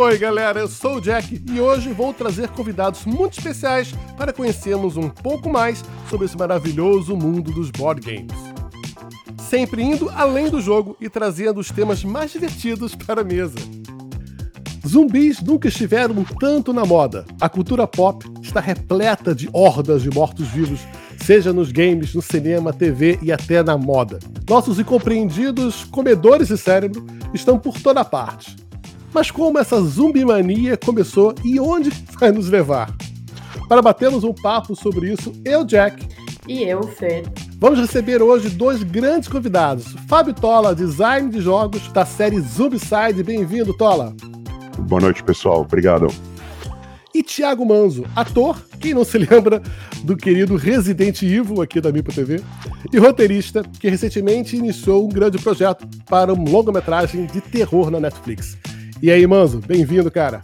Oi, galera, eu sou o Jack e hoje vou trazer convidados muito especiais para conhecermos um pouco mais sobre esse maravilhoso mundo dos board games. Sempre indo além do jogo e trazendo os temas mais divertidos para a mesa. Zumbis nunca estiveram tanto na moda. A cultura pop está repleta de hordas de mortos-vivos, seja nos games, no cinema, TV e até na moda. Nossos incompreendidos comedores de cérebro estão por toda parte. Mas como essa zumbimania começou e onde vai nos levar? Para batermos um papo sobre isso, eu, Jack. E eu, Fer. Vamos receber hoje dois grandes convidados. Fábio Tola, design de jogos da série Zombicide. Bem-vindo, Tola. Boa noite, pessoal. Obrigado. E Thiago Manzo, ator, quem não se lembra do querido Resident Evil aqui da Mipo TV, e roteirista que recentemente iniciou um grande projeto para um longa-metragem de terror na Netflix. E aí, Manzo, bem-vindo, cara.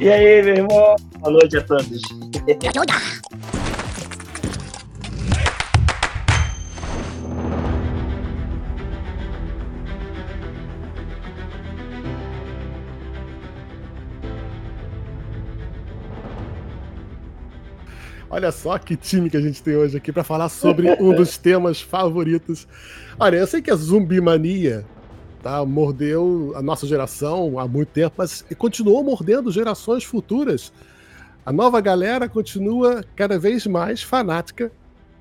E aí, meu irmão? Boa noite a todos. Olha só que time que a gente tem hoje aqui para falar sobre um dos temas favoritos. Olha, eu sei que a zumbi mania tá, mordeu a nossa geração há muito tempo, mas continuou mordendo gerações futuras. A nova galera continua cada vez mais fanática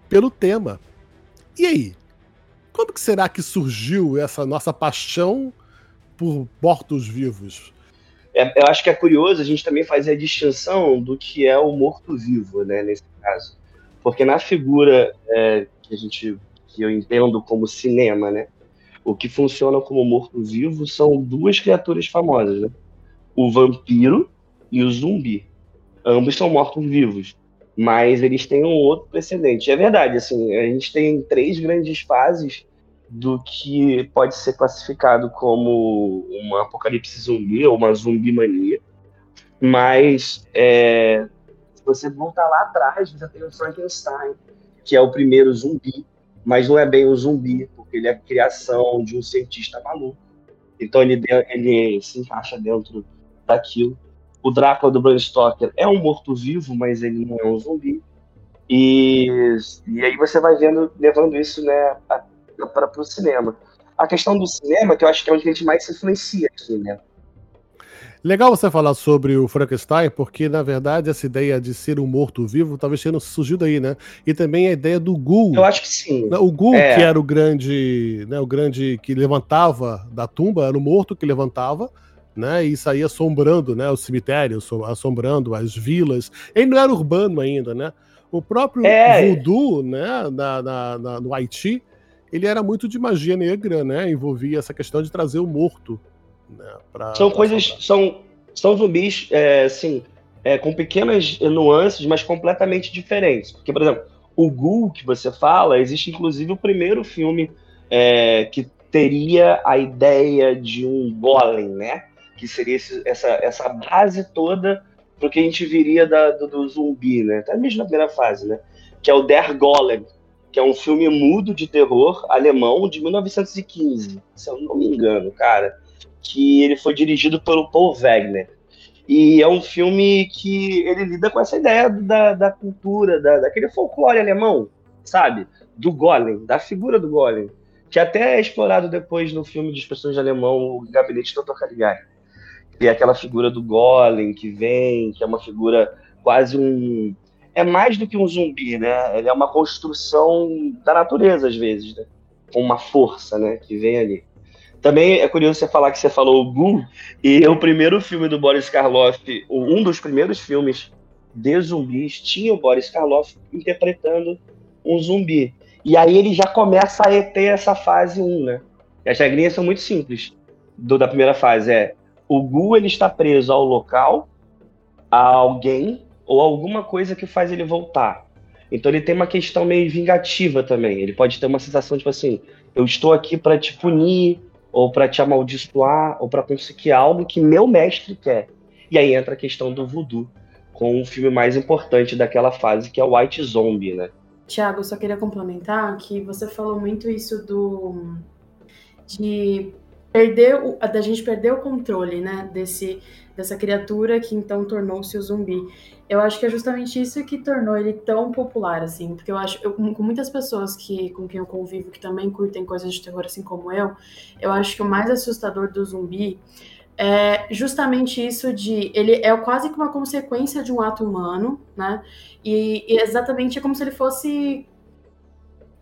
pelo tema. E aí? Como que será que surgiu essa nossa paixão por mortos-vivos? É, eu acho que é curioso a gente também fazer a distinção do que é o morto-vivo, né, nesse caso. Porque na figura é, que a gente que eu entendo como cinema, né, o que funciona como morto-vivo são duas criaturas famosas, né? O vampiro e o zumbi. Ambos são mortos-vivos, mas eles têm um outro precedente. É verdade, assim, a gente tem três grandes fases do que pode ser classificado como uma apocalipse zumbi ou uma zumbi mania. Mas é, se você voltar lá atrás, você tem o Frankenstein, que é o primeiro zumbi, mas não é bem um zumbi, porque ele é a criação de um cientista maluco. Então ele, ele se encaixa dentro daquilo. O Drácula do Bram Stoker é um morto-vivo, mas ele não é um zumbi. E, e aí você vai vendo, levando isso né, para o cinema. A questão do cinema, que eu acho que é onde a gente mais se influencia aqui, né? Legal você falar sobre o Frankenstein, porque na verdade essa ideia de ser um morto-vivo talvez tenha surgido aí, né? E também a ideia do Ghoul. Eu acho que sim. O Ghoul, é. que era o grande, né, o grande que levantava da tumba, era o morto que levantava, né? E saía assombrando, né, o cemitério, assombrando as vilas. Ele não era urbano ainda, né? O próprio é. voodoo, né, na, na, na, no Haiti, ele era muito de magia negra, né? Envolvia essa questão de trazer o morto né, pra, são pra coisas, são, são zumbis, é, assim, é, com pequenas nuances, mas completamente diferentes. Porque, por exemplo, o Ghoul que você fala, existe inclusive o primeiro filme é, que teria a ideia de um golem, né? Que seria esse, essa, essa base toda pro que a gente viria da, do, do, zumbi, né? Até mesmo na primeira fase, né? Que é o Der Golem, que é um filme mudo de terror alemão de 1915, se eu não me engano, cara que ele foi dirigido pelo Paul Wegner. E é um filme que ele lida com essa ideia da, da cultura, da, daquele folclore alemão, sabe? Do Golem, da figura do Golem. Que até é explorado depois no filme de expressões de alemão, O Gabinete do Dr. Caligari. Que é aquela figura do Golem que vem, que é uma figura quase um. É mais do que um zumbi, né? Ele é uma construção da natureza, às vezes, né? Com uma força, né? Que vem ali. Também é curioso você falar que você falou o Ghoul, e o primeiro filme do Boris Karloff, um dos primeiros filmes de zumbis, tinha o Boris Karloff interpretando um zumbi. E aí ele já começa a ter essa fase 1, né? E as regrinhas são muito simples do, da primeira fase. É o Gu ele está preso ao local, a alguém ou alguma coisa que faz ele voltar. Então ele tem uma questão meio vingativa também. Ele pode ter uma sensação tipo assim: eu estou aqui para te punir, ou para te amaldiçoar, ou para conseguir algo que meu mestre quer. E aí entra a questão do voodoo, com o filme mais importante daquela fase, que é o White Zombie, né? Tiago, só queria complementar que você falou muito isso do de perder o, da gente perder o controle, né, desse dessa criatura que então tornou-se o zumbi. Eu acho que é justamente isso que tornou ele tão popular, assim, porque eu acho, eu, com muitas pessoas que com quem eu convivo que também curtem coisas de terror assim como eu, eu acho que o mais assustador do zumbi é justamente isso de ele é quase que uma consequência de um ato humano, né? E, e exatamente é como se ele fosse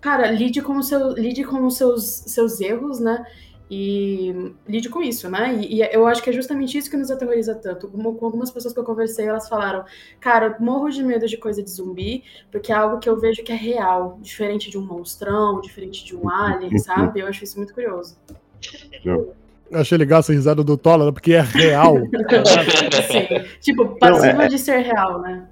cara, lide com, o seu, lide com os seus, seus erros, né? E lide com isso, né? E, e, eu acho que é justamente isso que nos aterroriza tanto. Com algumas pessoas que eu conversei, elas falaram: Cara, eu morro de medo de coisa de zumbi, porque é algo que eu vejo que é real, diferente de um monstrão, diferente de um alien, sabe? Eu acho isso muito curioso. Eu achei legal essa risada do Tola, porque é real. Sim. Tipo, passiva Não, é... de ser real, né?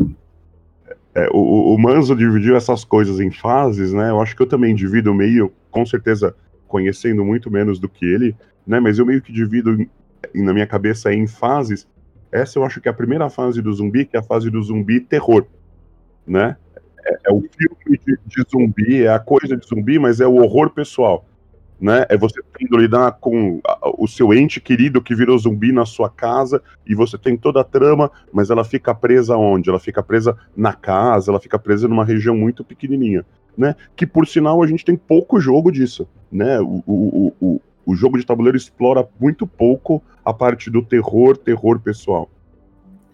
É, o, o Manzo dividiu essas coisas em fases, né? Eu acho que eu também divido meio, com certeza conhecendo muito menos do que ele, né? Mas eu meio que divido na minha cabeça em fases. Essa eu acho que é a primeira fase do zumbi, que é a fase do zumbi terror, né? É, é o filme de, de, zumbi, é a coisa de zumbi, mas é o horror pessoal, né? É você tendo lidar com o seu ente querido que virou zumbi na sua casa e você tem toda a trama, mas ela fica presa onde? Ela fica presa na casa, ela fica presa numa região muito pequenininha né? Que por sinal a gente tem pouco jogo disso, né? O, o, o, o jogo de tabuleiro explora muito pouco a parte do terror, terror pessoal.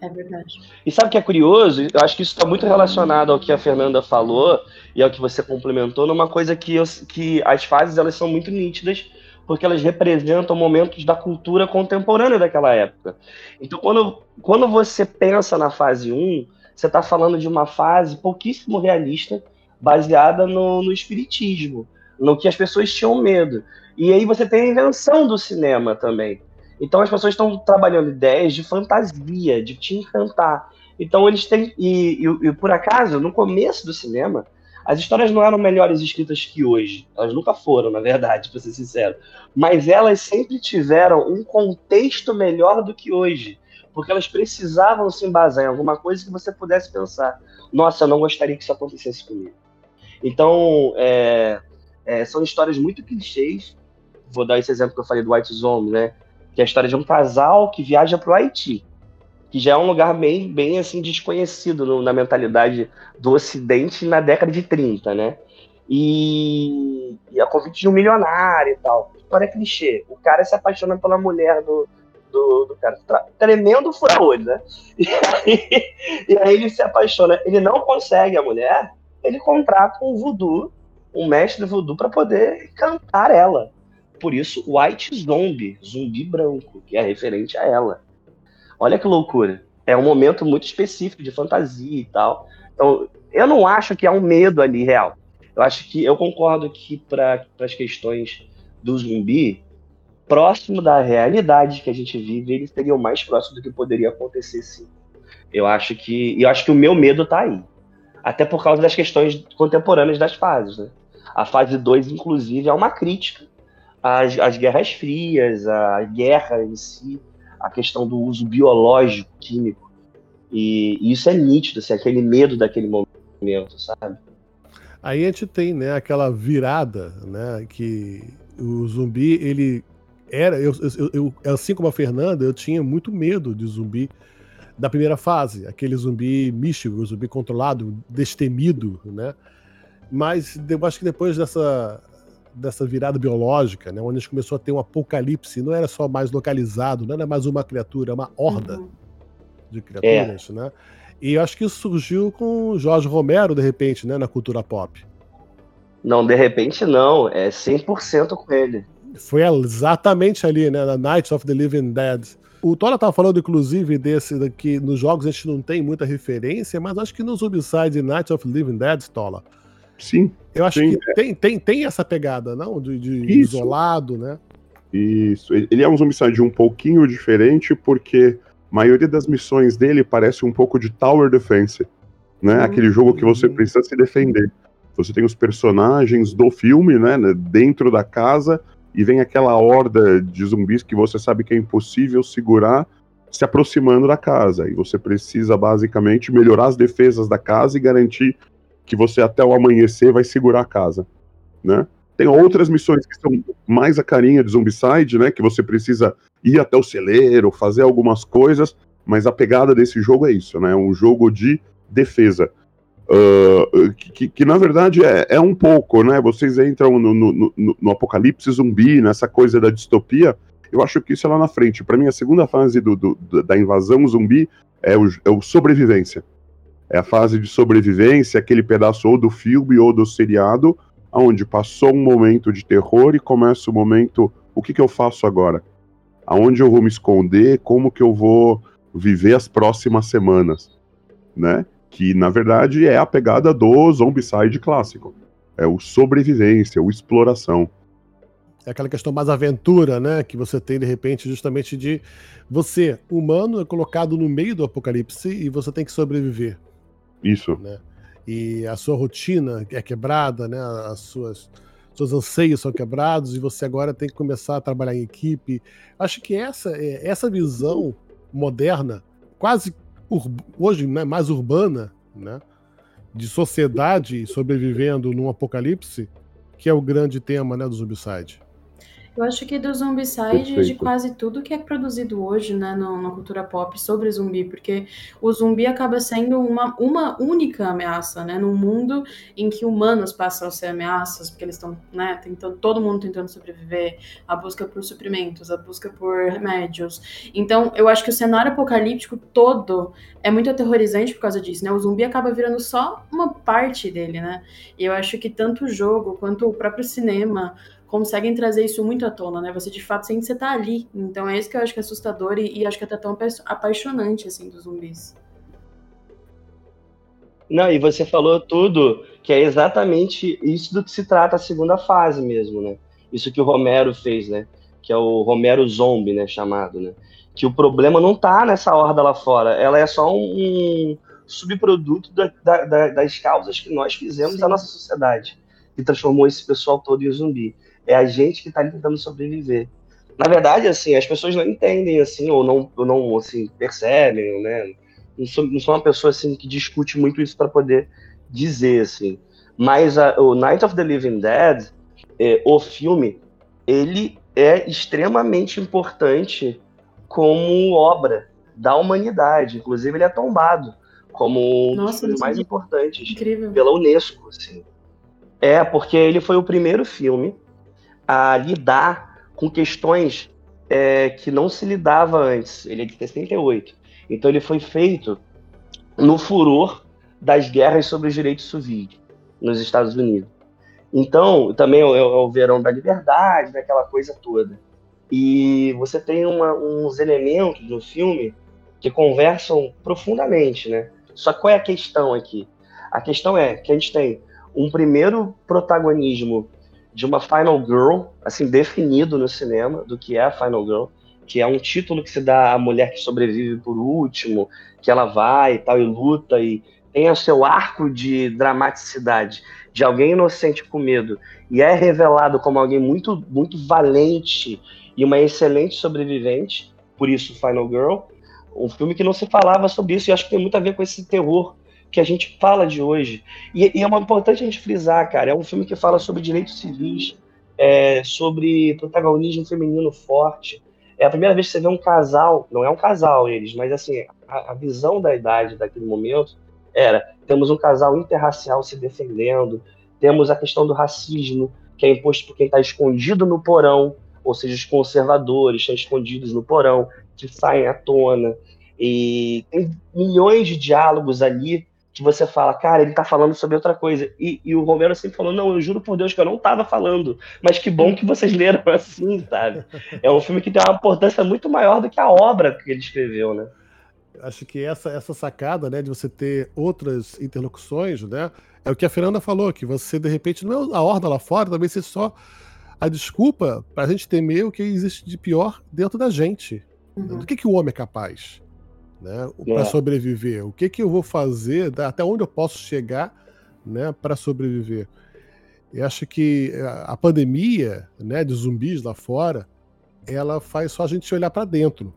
É verdade. E sabe o que é curioso? Eu acho que isso está muito relacionado ao que a Fernanda falou e ao que você complementou, numa coisa que, eu, que as fases elas são muito nítidas, porque elas representam momentos da cultura contemporânea daquela época. Então, quando, quando você pensa na fase 1, você está falando de uma fase pouquíssimo realista, baseada no, no espiritismo, no que as pessoas tinham medo. E aí você tem a invenção do cinema também. Então as pessoas estão trabalhando ideias de fantasia, de te encantar. Então eles têm. E, e, e, por acaso, no começo do cinema, as histórias não eram melhores escritas que hoje. Elas nunca foram, na verdade, para ser sincero. Mas elas sempre tiveram um contexto melhor do que hoje. Porque elas precisavam se embasar em alguma coisa que você pudesse pensar: nossa, eu não gostaria que isso acontecesse comigo. Então, é, é, são histórias muito clichês. Vou dar esse exemplo que eu falei do White Zombie, né? Que é a história de um casal que viaja para o Haiti, que já é um lugar bem, bem assim desconhecido no, na mentalidade do Ocidente na década de 30, né? E, e a convite de um milionário e tal. História clichê. O cara se apaixona pela mulher do, do, do cara. Tremendo fura-olho, né? E aí, e aí ele se apaixona. Ele não consegue a mulher, ele contrata um voodoo, um mestre voodoo, para poder cantar ela. Por isso, White Zombie, zumbi branco, que é referente a ela. Olha que loucura. É um momento muito específico de fantasia e tal. Então, eu não acho que há um medo ali real. Eu acho que eu concordo que para as questões do zumbi, próximo da realidade que a gente vive, ele seria o mais próximo do que poderia acontecer sim. Eu acho que eu acho que o meu medo está aí até por causa das questões contemporâneas das fases. Né? A fase 2, inclusive, é uma crítica às, às guerras frias, à guerra em si, a questão do uso biológico, químico. E, e isso é nítido, assim, aquele medo daquele momento, sabe? Aí a gente tem né, aquela virada, né, que o zumbi, ele era, eu, eu, eu, assim como a Fernanda, eu tinha muito medo de zumbi da primeira fase, aquele zumbi místico, zumbi controlado, destemido, né? Mas eu acho que depois dessa, dessa virada biológica, né, onde a gente começou a ter um apocalipse, não era só mais localizado, não era mais uma criatura, é uma horda uhum. de criaturas, é. né? E eu acho que isso surgiu com Jorge Romero, de repente, né, na cultura pop. Não, de repente não, é 100% com ele. Foi exatamente ali, né, na Night of the Living Dead. O Tora estava falando, inclusive, desse daqui nos jogos a gente não tem muita referência, mas acho que no Zombicide Night of Living Dead, Tola. Sim. Eu acho sim, que é. tem, tem, tem essa pegada, não? De, de isolado, né? Isso. Ele é um Zombicide um pouquinho diferente, porque a maioria das missões dele parece um pouco de Tower Defense. Né? Hum, Aquele jogo que você precisa se defender. Você tem os personagens do filme, né, dentro da casa, e vem aquela horda de zumbis que você sabe que é impossível segurar se aproximando da casa. E você precisa basicamente melhorar as defesas da casa e garantir que você até o amanhecer vai segurar a casa, né? Tem outras missões que são mais a carinha de Zombicide, né? Que você precisa ir até o celeiro, fazer algumas coisas, mas a pegada desse jogo é isso, né? Um jogo de defesa. Uh, que, que, na verdade é, é, um pouco, né? Vocês entram no, no, no, no, apocalipse zumbi, nessa coisa da distopia. Eu acho que isso é lá na frente. Para mim, a segunda fase do, do, da invasão zumbi é o, é o sobrevivência. É a fase de sobrevivência, aquele pedaço ou do filme ou do seriado, onde passou um momento de terror e começa o momento: o que, que eu faço agora? Aonde eu vou me esconder? Como que eu vou viver as próximas semanas? Né? que na verdade é a pegada do Zombicide clássico. É o sobrevivência, o exploração. É aquela questão mais aventura, né? Que você tem de repente, justamente de você, humano, é colocado no meio do apocalipse e você tem que sobreviver. Isso. Né? E a sua rotina é quebrada, né? As suas seus anseios são quebrados e você agora tem que começar a trabalhar em equipe. Acho que essa é, essa visão moderna, quase hoje né, mais urbana, né, de sociedade sobrevivendo num apocalipse, que é o grande tema né, do Zombicide. Eu acho que do Zombicide de quase tudo que é produzido hoje, né, no, na cultura pop sobre zumbi, porque o zumbi acaba sendo uma, uma única ameaça, né, num mundo em que humanos passam a ser ameaças, porque eles estão, né, tentando, todo mundo tentando sobreviver, a busca por suprimentos, a busca por remédios. Então, eu acho que o cenário apocalíptico todo é muito aterrorizante por causa disso, né, o zumbi acaba virando só uma parte dele, né, e eu acho que tanto o jogo quanto o próprio cinema conseguem trazer isso muito à tona, né? Você de fato sente que você tá ali. Então é isso que eu acho que é assustador e, e acho que é até tão apaixonante, assim, dos zumbis. Não, e você falou tudo, que é exatamente isso do que se trata a segunda fase mesmo, né? Isso que o Romero fez, né? Que é o Romero Zombie, né? Chamado, né? Que o problema não tá nessa horda lá fora, ela é só um, subproduto da, da, das causas que nós fizemos Sim. na nossa sociedade, que transformou esse pessoal todo em zumbi. É a gente que está tentando sobreviver. Na verdade, assim, as pessoas não entendem, assim, ou não, ou não assim, percebem, né? Não sou, não sou uma pessoa, assim, que discute muito isso para poder dizer, assim. Mas a, o Night of the Living Dead, é, o filme, ele é extremamente importante como obra da humanidade. Inclusive, ele é tombado como um Nossa, dos mais importantes incrível. pela Unesco. Assim. É, porque ele foi o primeiro filme a lidar com questões é, que não se lidava antes. Ele é de 68. Então ele foi feito no furor das guerras sobre os direitos civis nos Estados Unidos. Então, também é, é o verão da liberdade, daquela coisa toda. E você tem uma, uns elementos no filme que conversam profundamente, né? Só qual é a questão aqui? A questão é que a gente tem um primeiro protagonismo de uma Final Girl, assim, definido no cinema do que é a Final Girl, que é um título que se dá à mulher que sobrevive por último, que ela vai e tal, e luta, e tem o seu arco de dramaticidade, de alguém inocente com medo, e é revelado como alguém muito, muito valente e uma excelente sobrevivente, por isso Final Girl, um filme que não se falava sobre isso, e acho que tem muito a ver com esse terror que a gente fala de hoje. E, e é uma importante a gente frisar, cara, é um filme que fala sobre direitos civis, é, sobre protagonismo feminino forte. É a primeira vez que você vê um casal, não é um casal eles, mas assim, a, a visão da idade daquele momento era, temos um casal interracial se defendendo, temos a questão do racismo, que é imposto por quem está escondido no porão, ou seja, os conservadores estão escondidos no porão, que saem à tona. E tem milhões de diálogos ali que você fala, cara, ele tá falando sobre outra coisa. E, e, o Romero sempre falou, não, eu juro por Deus que eu não tava falando, mas que bom que vocês leram assim, sabe? É um filme que tem uma importância muito maior do que a obra que ele escreveu, né? Acho que essa, essa sacada, né, de você ter outras interlocuções, né, é o que a Fernanda falou, que você, de repente, não é a horda lá fora, talvez seja só a desculpa para a gente temer o que existe de pior dentro da gente. Uhum. Do que, que o homem é capaz né, para é. sobreviver. O que, que eu vou fazer, até onde eu posso chegar né, para sobreviver. Eu acho que eh, a pandemia né, de zumbis lá fora, ela faz só a gente olhar para dentro.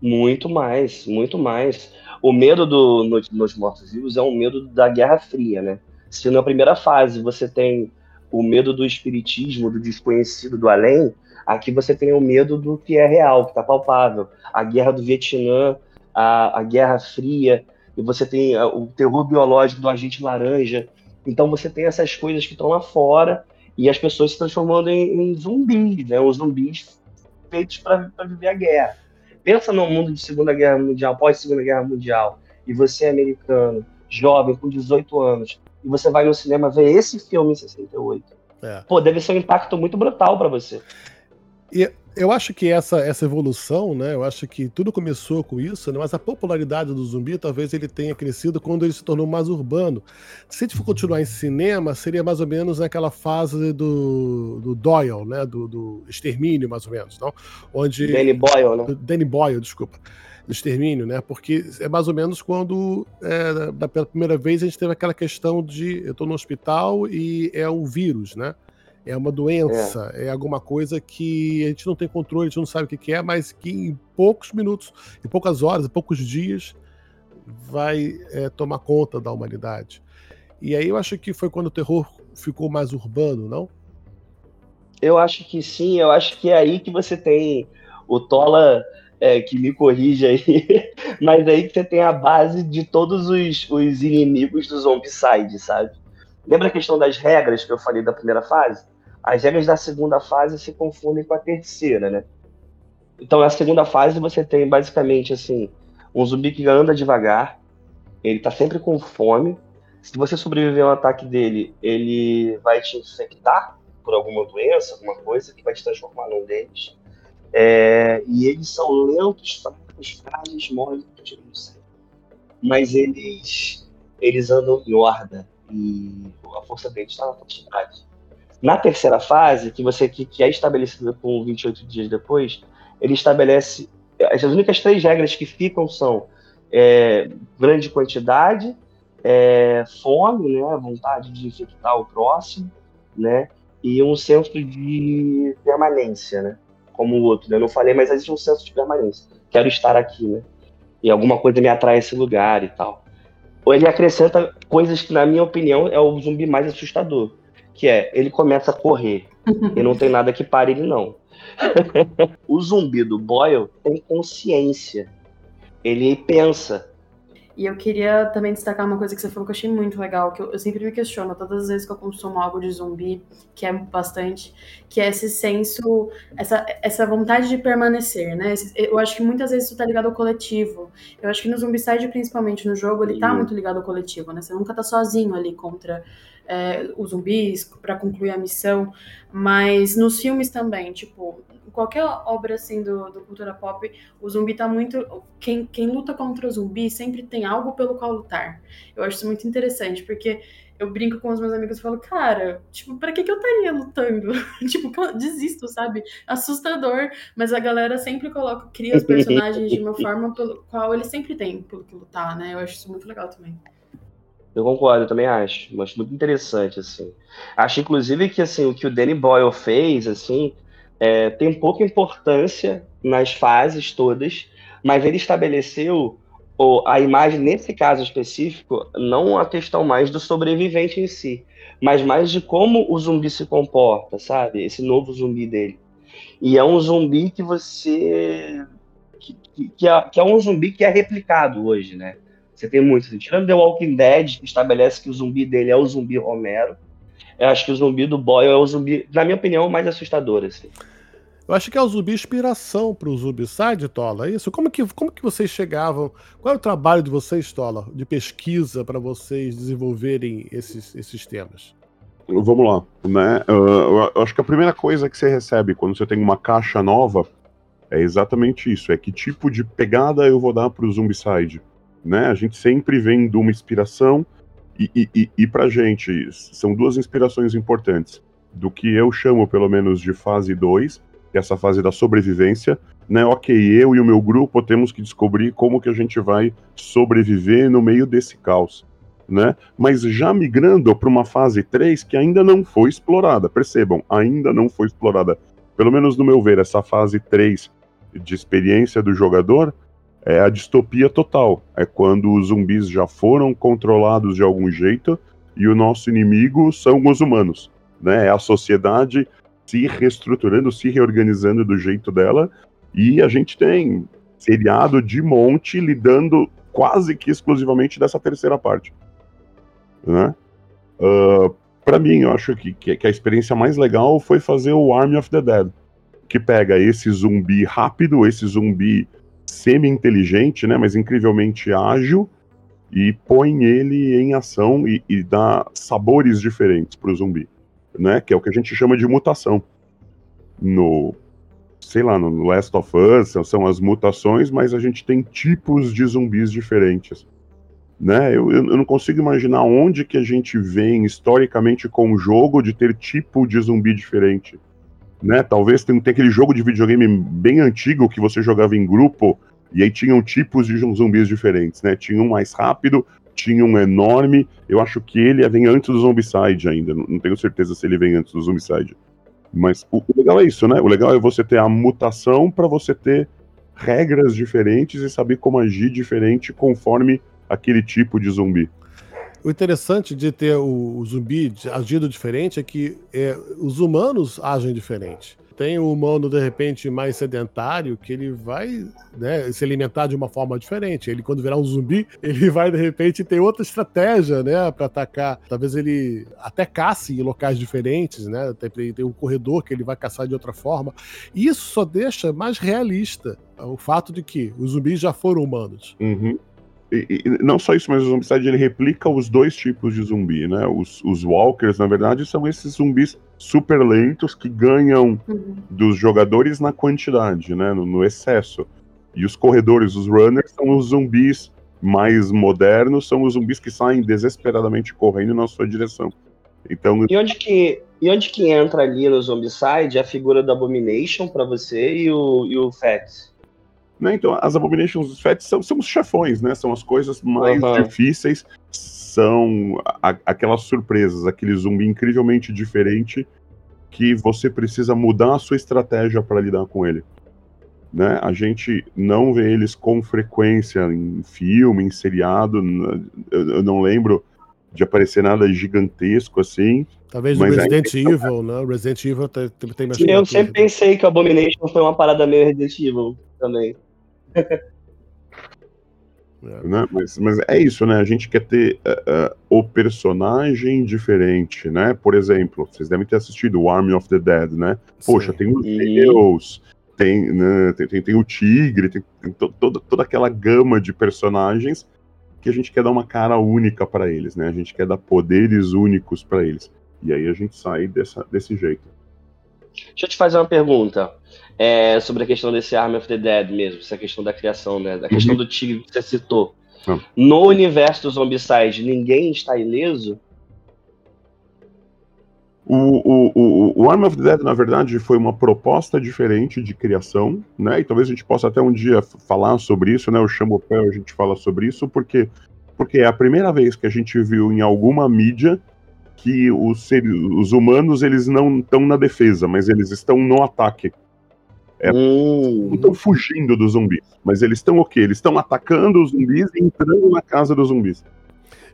Muito mais, muito mais. O medo do, no, nos mortos-vivos é um medo da Guerra Fria, né? Se na primeira fase você tem o medo do espiritismo, do desconhecido, do além, aqui você tem o medo do que é real, que está palpável. A guerra do Vietnã, a, a Guerra Fria, e você tem o terror biológico do agente laranja. Então você tem essas coisas que estão lá fora e as pessoas se transformando em, em zumbis, né? Os zumbis feitos para viver a guerra. Pensa no mundo de Segunda Guerra Mundial, pós Segunda Guerra Mundial, e você é americano, jovem, com 18 anos, e você vai no cinema ver esse filme em 68. É. Pô, deve ser um impacto muito brutal para você. E eu acho que essa, essa evolução, né? Eu acho que tudo começou com isso, né? Mas a popularidade do zumbi talvez ele tenha crescido quando ele se tornou mais urbano. Se a gente for continuar em cinema, seria mais ou menos naquela fase do, do Doyle, né? Do, do extermínio, mais ou menos, não? Onde Danny Boyle, né? Danny Boyle, desculpa. Do extermínio, né? Porque é mais ou menos quando, é, da, pela primeira vez, a gente teve aquela questão de eu estou no hospital e é o vírus, né? É uma doença, é. é. alguma coisa que a gente não tem controle, a gente não sabe o que é, mas que em poucos minutos, em poucas horas, em poucos dias, vai é, tomar conta da humanidade. E aí eu acho que foi quando o terror ficou mais urbano, não? Eu acho que sim, eu acho que é aí que você tem o Tola é, que me corrige aí, mas aí que você tem a base de todos os, os inimigos do Zombicide, sabe? Lembra a questão das regras que eu falei da primeira fase? As regras da segunda fase se confundem com a terceira, né? Então, na segunda fase, você tem basicamente assim: um zumbi que anda devagar, ele tá sempre com fome. Se você sobreviver ao ataque dele, ele vai te infectar por alguma doença, alguma coisa que vai te transformar num deles. É, e eles são lentos, fracos, frágeis, sangue. Mas eles, eles andam em horda e a força deles está na proximidade. Na terceira fase, que você que, que é estabelecida com 28 dias depois, ele estabelece as únicas três regras que ficam são é, grande quantidade, é, fome, né, vontade de infectar o próximo, né, e um senso de permanência, né, como o outro. Né? Eu não falei, mas existe um senso de permanência. Quero estar aqui, né, e alguma coisa me atrai esse lugar e tal. Ou ele acrescenta coisas que, na minha opinião, é o zumbi mais assustador que é ele começa a correr e não tem nada que pare ele não. o zumbi do Boyle tem consciência. Ele pensa. E eu queria também destacar uma coisa que você falou que eu achei muito legal, que eu, eu, sempre me questiono todas as vezes que eu consumo algo de zumbi, que é bastante, que é esse senso, essa, essa vontade de permanecer, né? Eu acho que muitas vezes isso tá ligado ao coletivo. Eu acho que no Zombicide, principalmente no jogo, ele tá muito ligado ao coletivo, né? Você nunca tá sozinho ali contra é, os zumbis para concluir a missão, mas nos filmes também, tipo, qualquer obra assim do, do, cultura pop, o zumbi tá muito. Quem, quem luta contra o zumbi sempre tem algo pelo qual lutar. Eu acho isso muito interessante, porque eu brinco com os meus amigos e falo, cara, tipo, pra que, que eu estaria lutando? tipo, desisto, sabe? Assustador, mas a galera sempre coloca, cria os personagens de uma forma pelo qual eles sempre têm pelo que lutar, né? Eu acho isso muito legal também. Eu concordo, eu também acho. Acho muito interessante, assim. Acho, inclusive, que assim, o que o Danny Boyle fez, assim, é, tem pouca importância nas fases todas, mas ele estabeleceu a imagem, nesse caso específico, não a questão mais do sobrevivente em si, mas mais de como o zumbi se comporta, sabe? Esse novo zumbi dele. E é um zumbi que você. que, que, é, que é um zumbi que é replicado hoje, né? Você tem muito. Assim, tirando The Walking Dead, que estabelece que o zumbi dele é o zumbi Romero, eu acho que o zumbi do Boyle é o zumbi, na minha opinião, mais assustador. Assim. Eu acho que é o zumbi inspiração para o Zumbicide, Tola. É isso? Como que, como que vocês chegavam? Qual é o trabalho de vocês, Tola, de pesquisa para vocês desenvolverem esses, esses temas? Vamos lá, né? Eu acho que a primeira coisa que você recebe quando você tem uma caixa nova é exatamente isso: é que tipo de pegada eu vou dar para o Zumbicide né? A gente sempre vem de uma inspiração e, e, e, e pra gente são duas inspirações importantes. Do que eu chamo, pelo menos, de fase 2, que é essa fase da sobrevivência, né? Ok, eu e o meu grupo temos que descobrir como que a gente vai sobreviver no meio desse caos, né? Mas já migrando para uma fase 3 que ainda não foi explorada, percebam, ainda não foi explorada. Pelo menos no meu ver, essa fase 3 de experiência do jogador, é a distopia total. É quando os zumbis já foram controlados de algum jeito e o nosso inimigo são os humanos. né? É a sociedade se reestruturando, se reorganizando do jeito dela, e a gente tem seriado de monte lidando quase que exclusivamente dessa terceira parte, né? Uh, para mim, eu acho que, que a experiência mais legal foi fazer o Army of the Dead, que pega esse zumbi rápido, esse zumbi semi-inteligente, né, mas incrivelmente ágil, e põe ele em ação e, e dá sabores diferentes para o zumbi, né? Que é o que a gente chama de mutação. No, sei lá, no Last of Us são as mutações, mas a gente tem tipos de zumbis diferentes. Né? Eu, eu não consigo imaginar onde que a gente vem historicamente com o jogo de ter tipo de zumbi diferente. Né? Talvez tenha, tenha aquele jogo de videogame bem antigo que você jogava em grupo e aí tinham tipos de zumbis diferentes, né? Tinha um mais rápido, tinha um enorme. Eu acho que ele vem antes do Zombicide ainda. Não tenho certeza se ele vem antes do Zombicide. Mas o, o legal é isso, né? O legal é você ter a mutação para você ter regras diferentes e saber como agir diferente conforme aquele tipo de zumbi. O interessante de ter o, o zumbi agindo diferente é que é, os humanos agem diferente. Tem o humano, de repente, mais sedentário, que ele vai né, se alimentar de uma forma diferente. Ele, quando virar um zumbi, ele vai, de repente, ter outra estratégia, né, para atacar. Talvez ele até casse em locais diferentes, né? Tem, tem um corredor que ele vai caçar de outra forma. Isso só deixa mais realista o fato de que os zumbis já foram humanos. Uhum. E, e, não só isso, mas o Zombicide ele replica os dois tipos de zumbi, né? Os, os walkers, na verdade, são esses zumbis super lentos que ganham uhum. dos jogadores na quantidade, né? No, no, excesso. E os corredores, os runners, são os zumbis mais modernos, são os zumbis que saem desesperadamente correndo na sua direção. Então, e onde que e onde que entra ali no Zombicide a figura do Abomination para você e o, e o Fats? Né? Então, as Abominations dos Fats são, são os chefões, né? São as coisas mais uhum. difíceis, são a, aquelas surpresas, aquele zumbi incrivelmente diferente que você precisa mudar a sua estratégia para lidar com ele. Né? A gente não vê eles com frequência em filme, em seriado. Eu, eu não lembro de aparecer nada gigantesco assim. Talvez o Resident Evil, né? Resident Evil tem, tem mais. Eu sempre pensei que o Abomination foi uma parada meio Resident Evil também. É. Né? Mas, mas é isso, né? A gente quer ter uh, uh, o personagem diferente, né? Por exemplo, vocês devem ter assistido o Army of the Dead, né? Poxa, Sim. tem os Deus, tem, né, tem, tem, tem, o Tigre, tem, tem to, toda, toda aquela gama de personagens que a gente quer dar uma cara única para eles, né? A gente quer dar poderes únicos para eles. E aí a gente sai dessa, desse jeito. Deixa eu te fazer uma pergunta é, sobre a questão desse Army of the Dead mesmo, essa questão da criação, né? Da questão uhum. do tigre que você citou. Uhum. No universo do Zombicide, ninguém está ileso? O, o, o, o Arm of the Dead, na verdade, foi uma proposta diferente de criação, né? E talvez a gente possa até um dia falar sobre isso, né? O Chamo Pé, a gente fala sobre isso, porque, porque é a primeira vez que a gente viu em alguma mídia que os, seres, os humanos eles não estão na defesa, mas eles estão no ataque. É, hum. Não estão fugindo dos zumbis, mas eles estão o quê? Eles estão atacando os zumbis e entrando na casa dos zumbis.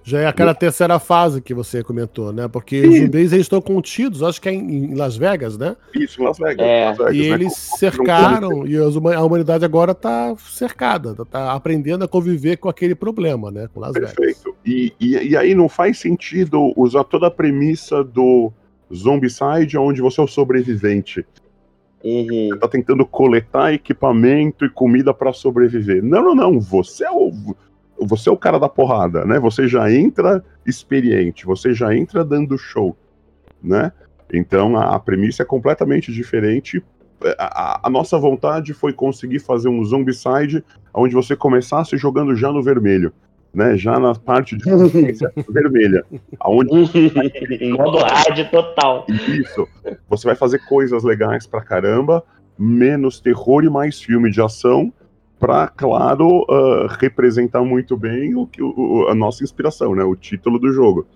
Já é aquela terceira fase que você comentou, né? Porque Sim. os zumbis eles estão contidos, acho que é em Las Vegas, né? Isso, em Las Vegas. É. Las Vegas e né? eles cercaram, e a humanidade agora está cercada, está aprendendo a conviver com aquele problema, né? Com Las Perfeito. Vegas. E, e, e aí não faz sentido usar toda a premissa do Zombicide, onde você é o sobrevivente. Uhum. Você tá tentando coletar equipamento e comida para sobreviver. Não, não, não. Você é o você é o cara da porrada, né? Você já entra experiente, você já entra dando show, né? Então a, a premissa é completamente diferente. A, a, nossa vontade foi conseguir fazer um zombicide onde você começasse jogando já no vermelho, né? Já na parte de vermelha, aonde modo hard total. Isso. Você vai fazer coisas legais pra caramba, menos terror e mais filme de ação para, claro, uh, representar muito bem o que a nossa inspiração, né? O título do jogo.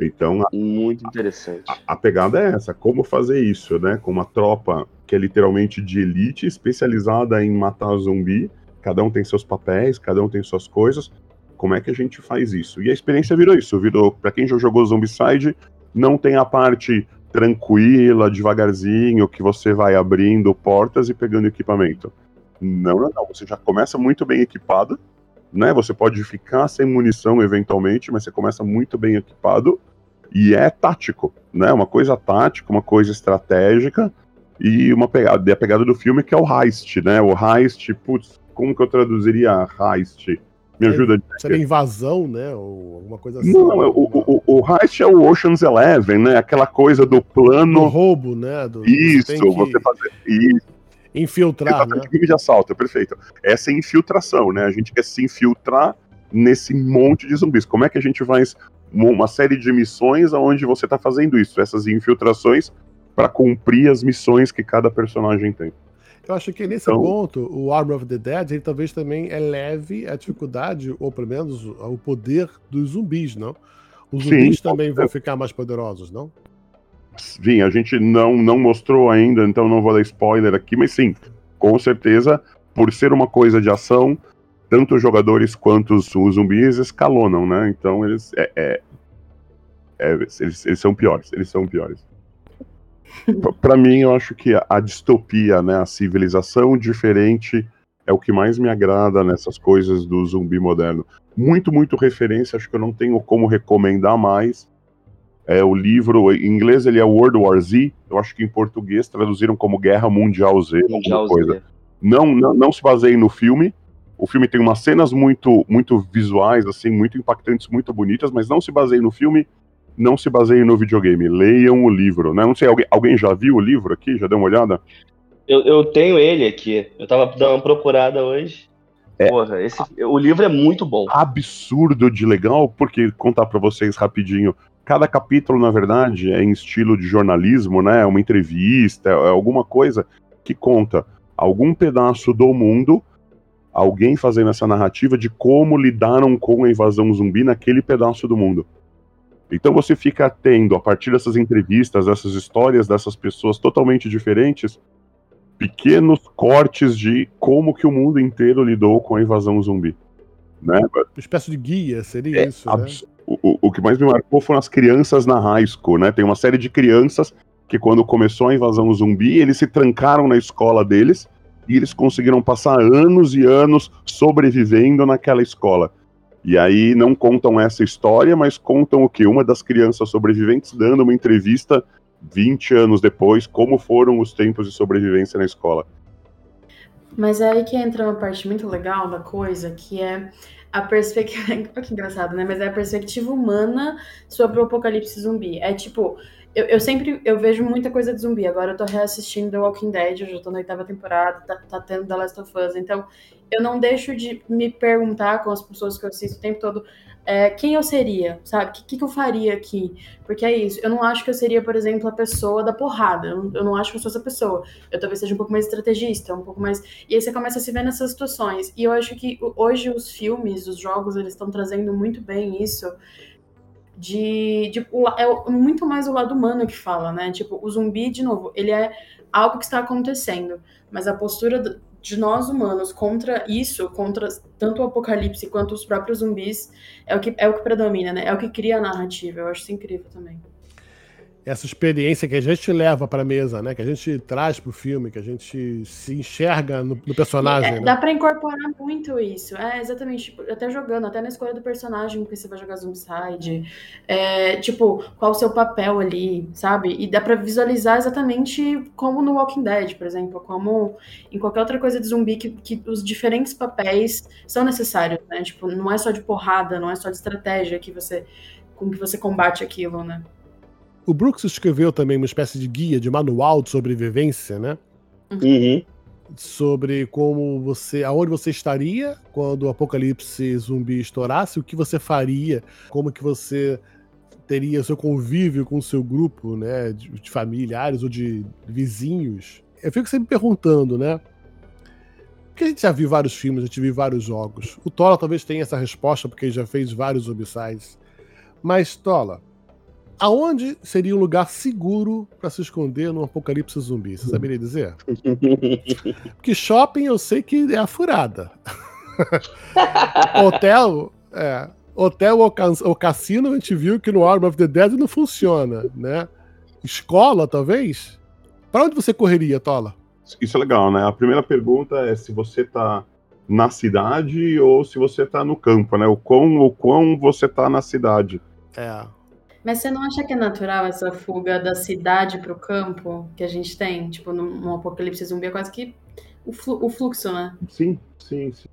Então, a, muito interessante. A, a, pegada é essa, como fazer isso, né? Com uma tropa que é literalmente de elite, especializada em matar zumbi. Cada um tem seus papéis, cada um tem suas coisas. Como é que a gente faz isso? E a experiência virou isso, virou para quem já jogou Zombicide, não tem a parte tranquila, devagarzinho, que você vai abrindo portas e pegando equipamento. Não, não, não. Você já começa muito bem equipado, né? Você pode ficar sem munição eventualmente, mas você começa muito bem equipado e é tático, né? Uma coisa tática, uma coisa estratégica e uma pegada, a pegada do filme que é o heist, né? O heist, putz, como que eu traduziria heist? Me ajuda. Seria invasão, né? Ou alguma coisa assim. Não, o, o, o Heist é o Ocean's Eleven, né? Aquela coisa do plano. Do roubo, né? Do, isso, você, fazer. Isso. Infiltrar, né? de assalto, perfeito. Essa é infiltração, né? A gente quer se infiltrar nesse monte de zumbis. Como é que a gente faz uma série de missões onde você está fazendo isso? Essas infiltrações para cumprir as missões que cada personagem tem. Eu acho que nesse então, ponto, o Armor of the Dead, ele talvez também eleve a dificuldade, ou pelo menos o poder dos zumbis, não? Os zumbis sim, também vão ficar mais poderosos, não? Sim, a gente não, não mostrou ainda, então não vou dar spoiler aqui, mas sim, com certeza, por ser uma coisa de ação, tanto os jogadores quanto os, os zumbis escalonam, né? Então eles, é, é, é, eles, eles são piores, eles são piores para mim, eu acho que a, a, distopia, né, a civilização diferente é o que mais me agrada nessas coisas do zumbi moderno. Muito, muito referência, acho que eu não tenho como recomendar mais. É o livro, em inglês ele é World War Z, eu acho que em português traduziram como Guerra Mundial Z, Mundial alguma coisa. Z. Não, não, não se baseie no filme. O filme tem umas cenas muito, muito visuais, assim, muito impactantes, muito bonitas, mas não se baseie no filme não se baseiem no videogame, leiam o livro, né? Não sei, alguém, alguém já viu o livro aqui? Já deu uma olhada? Eu, eu tenho ele aqui. Eu tava dando uma procurada hoje. É, Porra, esse, o livro é muito bom. Absurdo de legal, porque contar para vocês rapidinho. Cada capítulo, na verdade, é em estilo de jornalismo, né? É uma entrevista, é alguma coisa que conta algum pedaço do mundo, alguém fazendo essa narrativa de como lidaram com a invasão zumbi naquele pedaço do mundo. Então você fica tendo, a partir dessas entrevistas, dessas histórias dessas pessoas totalmente diferentes, pequenos cortes de como que o mundo inteiro lidou com a invasão zumbi. Né? Uma espécie de guia, seria é, isso, né? o, o que mais me marcou foram as crianças na high school, né? Tem uma série de crianças que quando começou a invasão zumbi, eles se trancaram na escola deles e eles conseguiram passar anos e anos sobrevivendo naquela escola. E aí não contam essa história, mas contam o que? Uma das crianças sobreviventes dando uma entrevista 20 anos depois, como foram os tempos de sobrevivência na escola. Mas é aí que entra uma parte muito legal da coisa, que é a perspectiva. Que engraçado, né? Mas é a perspectiva humana sobre o apocalipse zumbi. É tipo, eu, eu, sempre eu vejo muita coisa de zumbi. Agora eu tô reassistindo The Walking Dead, eu já tô na oitava temporada, tá, tá tendo The Last of Us. Então, eu não deixo de me perguntar com as pessoas que eu assisto o tempo todo é, quem eu seria, sabe? O que, que, eu faria aqui? Porque é isso. Eu não acho que eu seria, por exemplo, a pessoa da porrada. Eu não, eu não acho que eu sou essa pessoa. Eu talvez seja um pouco mais estrategista, um pouco mais. E aí você começa a se ver nessas situações. E eu acho que hoje os filmes, os jogos, eles estão trazendo muito bem isso de, de é muito mais o lado humano que fala, né? Tipo, o zumbi, de novo, ele é algo que está acontecendo, mas a postura de nós humanos contra isso, contra tanto o apocalipse quanto os próprios zumbis, é o que é o que predomina, né? É o que cria a narrativa. Eu acho isso incrível também essa experiência que a gente leva para a mesa, né? Que a gente traz para o filme, que a gente se enxerga no, no personagem. É, né? Dá para incorporar muito isso. É, exatamente. Tipo, até jogando, até na escolha do personagem que você vai jogar Zombicide. É, tipo, qual o seu papel ali, sabe? E dá para visualizar exatamente como no Walking Dead, por exemplo, como em qualquer outra coisa de zumbi que, que os diferentes papéis são necessários, né? Tipo, não é só de porrada, não é só de estratégia que você com que você combate aquilo, né? O Brooks escreveu também uma espécie de guia, de manual de sobrevivência, né? Uhum. Sobre como você. aonde você estaria quando o apocalipse zumbi estourasse, o que você faria, como que você teria seu convívio com o seu grupo, né? De, de familiares ou de vizinhos. Eu fico sempre perguntando, né? Porque a gente já viu vários filmes, a gente viu vários jogos. O Tola talvez tenha essa resposta, porque ele já fez vários homicides. Mas, Tola, Aonde seria um lugar seguro para se esconder num apocalipse zumbi? Você saberia dizer? Porque shopping eu sei que é a furada. Hotel, é. hotel ou, ou cassino, a gente viu que no Arm of the Dead não funciona, né? Escola, talvez? Para onde você correria, Tola? Isso é legal, né? A primeira pergunta é se você tá na cidade ou se você tá no campo, né? O quão, o quão você tá na cidade. É. Mas você não acha que é natural essa fuga da cidade para o campo que a gente tem? Tipo, num, apocalipse zumbi é quase que o, flu, o fluxo, né? Sim, sim, sim.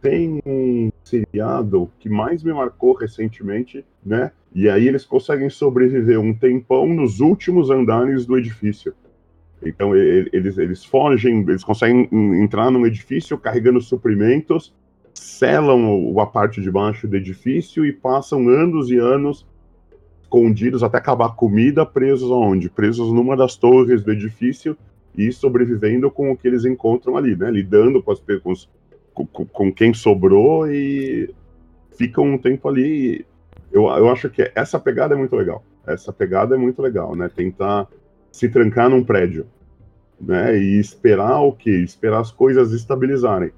Tem um seriado que mais me marcou recentemente, né? E aí eles conseguem sobreviver um tempão nos últimos andares do edifício. Então eles, eles fogem, eles conseguem entrar num edifício carregando suprimentos, selam a parte de baixo do edifício e passam anos e anos escondidos até acabar a comida, presos aonde? Presos numa das torres do edifício e sobrevivendo com o que eles encontram ali, né? Lidando com, as, com, com quem sobrou e ficam um tempo ali. Eu, eu acho que essa pegada é muito legal. Essa pegada é muito legal, né? Tentar se trancar num prédio, né? E esperar o quê? Esperar as coisas estabilizarem.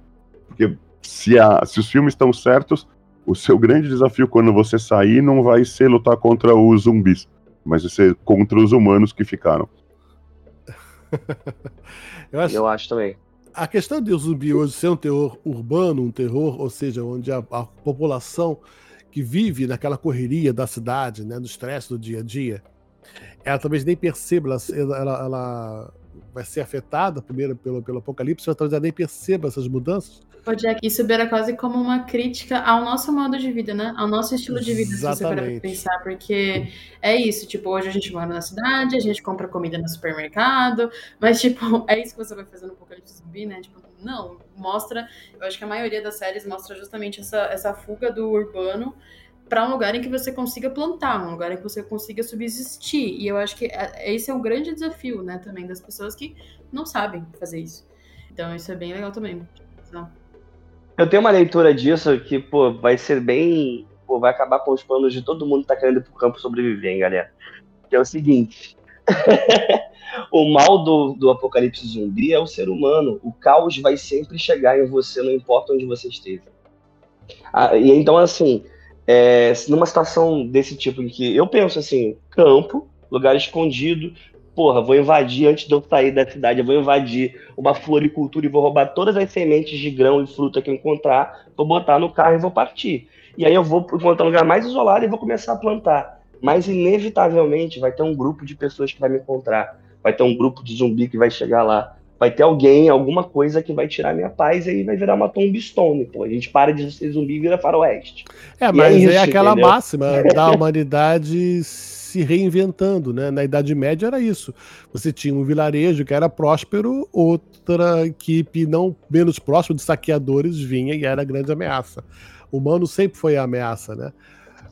Porque se, a, se os filmes estão certos, o seu grande desafio quando você sair não vai ser lutar contra os zumbis, mas vai ser contra os humanos que ficaram. eu, acho, eu acho também. A questão de o zumbi hoje ser um terror urbano, um terror, ou seja, onde a, a população que vive naquela correria da cidade, né, no estresse do dia a dia, ela talvez nem perceba, ela, ela, ela vai ser afetada primeiro pelo, pelo apocalipse, mas talvez ela nem perceba essas mudanças. Ô Jack, isso beira quase como uma crítica ao nosso modo de vida, né? Ao nosso estilo de vida, Exatamente. se você parar pensar, porque é isso, tipo, hoje a gente mora na cidade, a gente compra comida no supermercado, mas, tipo, é isso que você vai fazer no Apocalipse Zumbi, né? Tipo, não, mostra, eu acho que a maioria das séries mostra justamente essa, essa fuga do urbano para um lugar em que você consiga plantar, um lugar em que você consiga subsistir. E eu acho que é, esse é o grande desafio, né, também das pessoas que não sabem fazer isso. Então isso é bem legal também. Então... Eu tenho uma leitura disso que, pô, vai ser bem. Pô, vai acabar com os planos de todo mundo que tá querendo ir pro campo sobreviver, hein, galera. Que é o seguinte. o mal do, do apocalipse zumbi é o ser humano. O caos vai sempre chegar em você, não importa onde você esteja. Ah, e então, assim, é, numa situação desse tipo em que eu penso assim, campo, lugar escondido, porra, vou invadir antes de eu sair da cidade, eu vou invadir uma floricultura e vou roubar todas as sementes de grão e fruta que eu encontrar, vou botar no carro e vou partir. E aí eu vou encontrar um lugar mais isolado e vou começar a plantar. Mas inevitavelmente vai ter um grupo de pessoas que vai me encontrar, vai ter um grupo de zumbi que vai chegar lá, vai ter alguém, alguma coisa que vai tirar minha paz e aí vai virar uma tombstone, pô. A gente para de ser zumbi e vira faroeste. É, mas é, isso, é, aquela entendeu? máxima da humanidade se reinventando, né? Na Idade Média era isso. Você tinha um vilarejo que era próspero, outra equipe não menos próxima de saqueadores vinha e era a grande ameaça. O humano sempre foi a ameaça, né?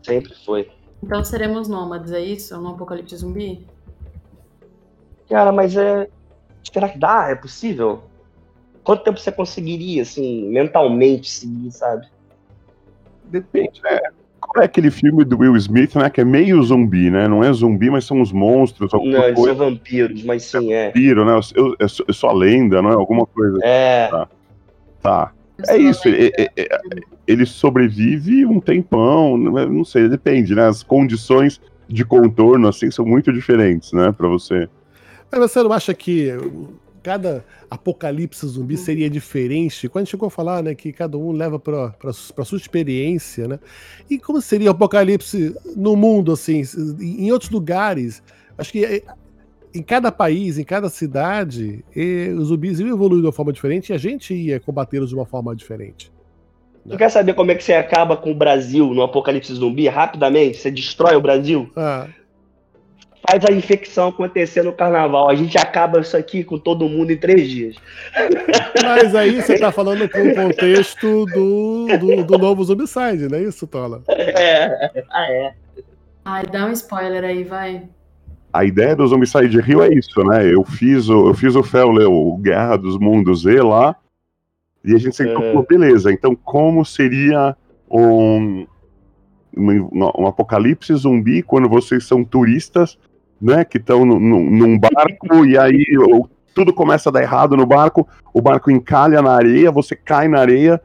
Sempre foi. Então seremos nômades, é isso? No apocalipse zumbi? Cara, mas é Será que dá? É possível? Quanto tempo você conseguiria, assim, mentalmente seguir, sabe? Depende, né? Qual é aquele filme do Will Smith, né? Que é meio zumbi, né? Não é zumbi, mas são os monstros. Alguma não, eles coisa. são vampiros, mas sim, é. Vampiro, né? Eu, eu, eu sou a lenda, não é? Alguma coisa. É. Tá. tá. É isso, ele, ele, sobrevive um tempão, não sei, depende, né? As condições de contorno, assim, são muito diferentes, né, para você. Mas você não acha que cada apocalipse zumbi seria diferente? Quando a gente chegou a falar, né, que cada um leva para sua experiência, né? E como seria o apocalipse no mundo, assim, em outros lugares? Acho que eh, em cada país, em cada cidade, os zumbis iam evoluir de uma forma diferente e a gente ia combatê-los de uma forma diferente. Tu quer saber como é que você acaba com o Brasil no apocalipse zumbi rapidamente? Você destrói o Brasil? Ah faz a infecção acontecer no carnaval. A gente acaba isso aqui com todo mundo em três dias. Mas aí você tá falando com o contexto do, do, do novo Zombicide, não é isso, Tola? É, ah, é. Ai, dá um spoiler aí, vai. A ideia do Zombicide Rio é isso, né? Eu fiz o, eu fiz o Fel, o Guerra dos Mundos Z lá, e a gente sempre é. falou, beleza, então como seria um, um, um apocalipse zumbi quando vocês são turistas né, que estão num barco e aí tudo começa a dar errado no barco, o barco encalha na areia, você cai na areia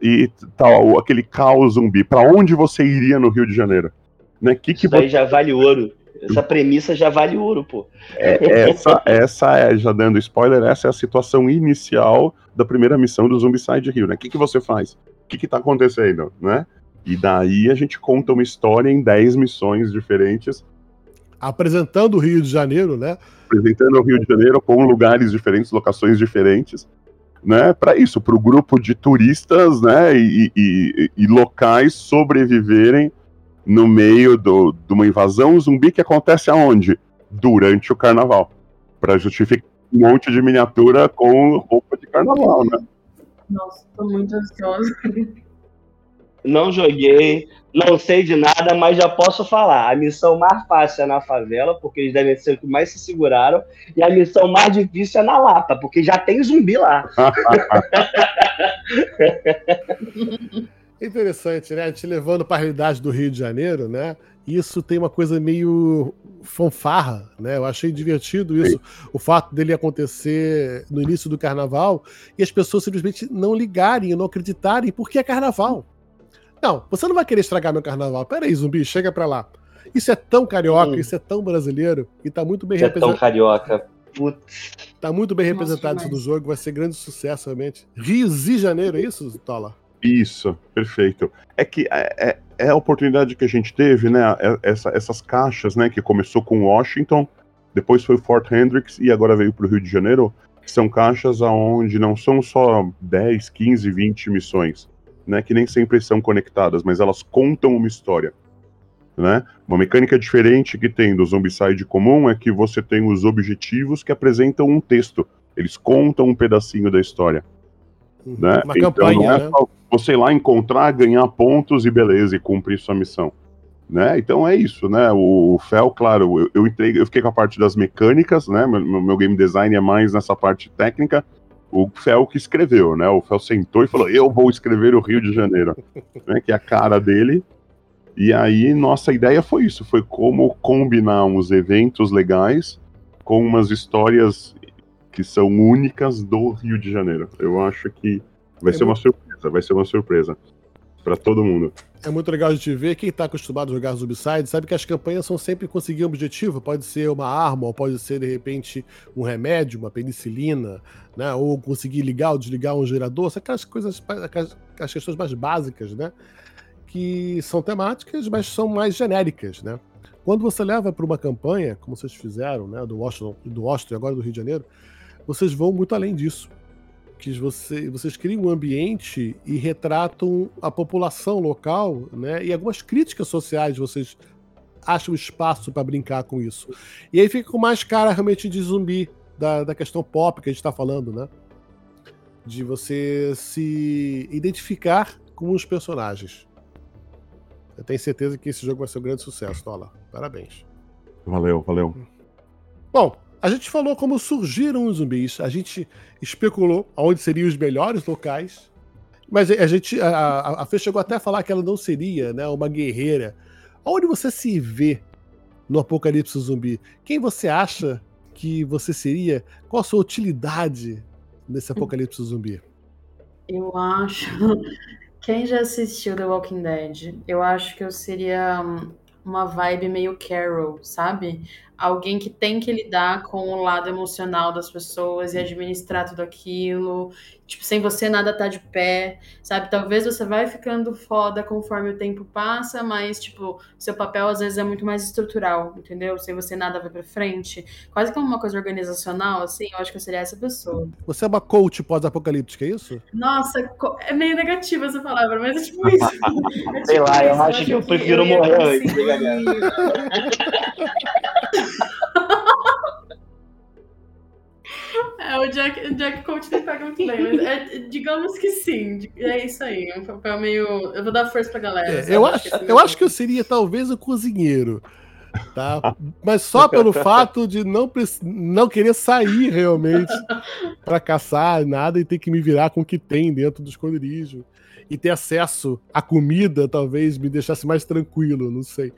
e tal, aquele caos zumbi, para onde você iria no Rio de Janeiro? Né? Que que Isso aí já vale ouro. Essa premissa já vale ouro, pô. É, essa, essa é, já dando spoiler, essa é a situação inicial da primeira missão do Zombicide Rio, né? O que, que você faz? O que, que tá acontecendo, né? E daí a gente conta uma história em 10 missões diferentes. Apresentando o Rio de Janeiro, né? Apresentando o Rio de Janeiro com lugares diferentes, locações diferentes, né? Para isso, para o grupo de turistas, né? E, e, e, locais sobreviverem no meio do, de uma invasão zumbi que acontece aonde? Durante o carnaval. Para justificar um monte de miniatura com roupa de carnaval, né? Nossa, tô muito ansiosa. Não joguei, não sei de nada, mas já posso falar. A missão mais fácil é na favela, porque eles devem ser os que mais se seguraram. E a missão mais difícil é na Lapa, porque já tem zumbi lá. Interessante, né? Gente levando para a realidade do Rio de Janeiro, né? Isso tem uma coisa meio fanfarra, né? Eu achei divertido isso, Sim. o fato dele acontecer no início do carnaval e as pessoas simplesmente não ligarem, não acreditarem porque é carnaval. Não, você não vai querer estragar meu carnaval. Pera aí, zumbi, chega pra lá. Isso é tão carioca, hum. isso é tão brasileiro e tá muito bem representado. É tão carioca. Putz. Tá muito bem representado Nossa, isso no jogo, vai ser grande sucesso realmente. Rio de Janeiro, é isso, Tola? Isso, perfeito. É que é, é, é, a oportunidade que a gente teve, né? É, essa, essas caixas, né? Que começou com Washington, depois foi Fort Hendricks e agora veio para o Rio de Janeiro. São caixas aonde não são só 10, 15, 20 missões né, que nem sempre são conectadas, mas elas contam uma história. Né? Uma mecânica diferente que tem do Zombicide comum é que você tem os objetivos que apresentam um texto. Eles contam um pedacinho da história. Uhum. Né? Uma então, campanha, não é né? só você ir lá encontrar, ganhar pontos e beleza, e cumprir sua missão. Né? Então é isso, né? O, o Fel, claro, eu, eu, entrei, eu fiquei com a parte das mecânicas, né? Meu, meu game design é mais nessa parte técnica, o Fel que escreveu, né? O Fel sentou e falou: Eu vou escrever o Rio de Janeiro, né? Que é a cara dele. E aí, nossa ideia foi isso: foi como combinar uns eventos legais com umas histórias que são únicas do Rio de Janeiro. Eu acho que vai é ser muito... uma surpresa, vai ser uma surpresa para todo mundo. É muito legal de te ver. Quem está acostumado a jogar Zombicide sabe que as campanhas são sempre conseguir um objetivo. Pode ser uma arma, ou pode ser, de repente, um remédio, uma penicilina, né? Ou conseguir ligar ou desligar um gerador. São aquelas coisas, aquelas questões mais básicas, né? Que são temáticas, mas são mais genéricas, né? Quando você leva para uma campanha, como vocês fizeram, né? Do Washington, do Washington e agora do Rio de Janeiro, vocês vão muito além disso que você, vocês criam um ambiente e retratam a população local, né? E algumas críticas sociais vocês acham espaço para brincar com isso. E aí fica com mais cara realmente de zumbi da, da questão pop que a gente está falando, né? De você se identificar com os personagens. Eu tenho certeza que esse jogo vai ser um grande sucesso, Tola. Parabéns. Valeu, valeu. Bom, a gente falou como surgiram os zumbis, a gente especulou onde seriam os melhores locais, mas a gente, a, a Fê chegou até a falar que ela não seria né, uma guerreira. Onde você se vê no apocalipse zumbi? Quem você acha que você seria? Qual a sua utilidade nesse apocalipse zumbi? Eu acho. Quem já assistiu The Walking Dead? Eu acho que eu seria hum, uma vibe meio Carol, sabe? Alguém que tem que lidar com o lado emocional das pessoas e administrar tudo aquilo. Tipo, sem você nada tá de pé, sabe? Talvez você vai ficando foda conforme o tempo passa, mas, tipo, seu papel às vezes é muito mais estrutural, entendeu? Sem você nada vai pra frente. Quase como uma coisa organizacional, assim, eu acho que eu seria essa pessoa. Você é uma coach pós-apocalíptica, é isso? Nossa, é meio negativa essa palavra, mas é tipo isso. É tipo Sei lá, eu acho que eu prefiro morrer antes, É, o Jack, Jack Coach tem pega muito bem, mas é, digamos que sim. É isso aí. É um papel meio. Eu vou dar força pra galera. É, eu, acho, eu acho que eu seria talvez o cozinheiro. Tá? Mas só pelo fato de não, não querer sair realmente para caçar nada e ter que me virar com o que tem dentro do esconderijo. E ter acesso à comida talvez me deixasse mais tranquilo, não sei.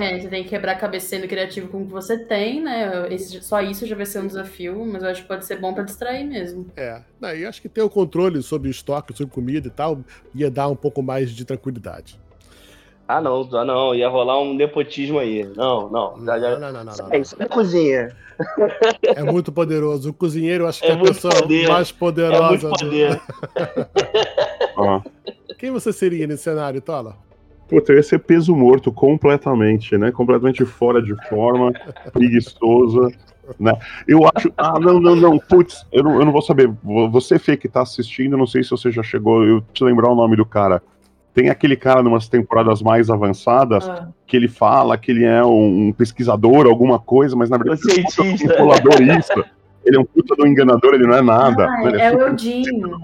É, você tem que quebrar a cabeça sendo criativo com o que você tem, né? Esse, só isso já vai ser um desafio, mas eu acho que pode ser bom para distrair mesmo. É, e acho que ter o controle sobre o estoque, sobre comida e tal, ia dar um pouco mais de tranquilidade. Ah, não, ah, não, ia rolar um nepotismo aí. Não, não. Não, já, não, não, não, não, Isso é cozinha. É muito poderoso. O cozinheiro, acho que é, é a pessoa poder. mais poderosa. É muito poder. Do... Quem você seria nesse cenário, Tola? Puta, eu ia ser peso morto completamente, né? Completamente fora de forma, preguiçosa, né? Eu acho. Ah, não, não, não. Putz, eu não, eu não vou saber. Você, Fê, que tá assistindo, não sei se você já chegou. Eu te lembrar o nome do cara. Tem aquele cara numas temporadas mais avançadas ah. que ele fala que ele é um, pesquisador, alguma coisa, mas na verdade ele é um isso. Ele é um puta do enganador, ele não é nada. Ah, é, é o Eudinho.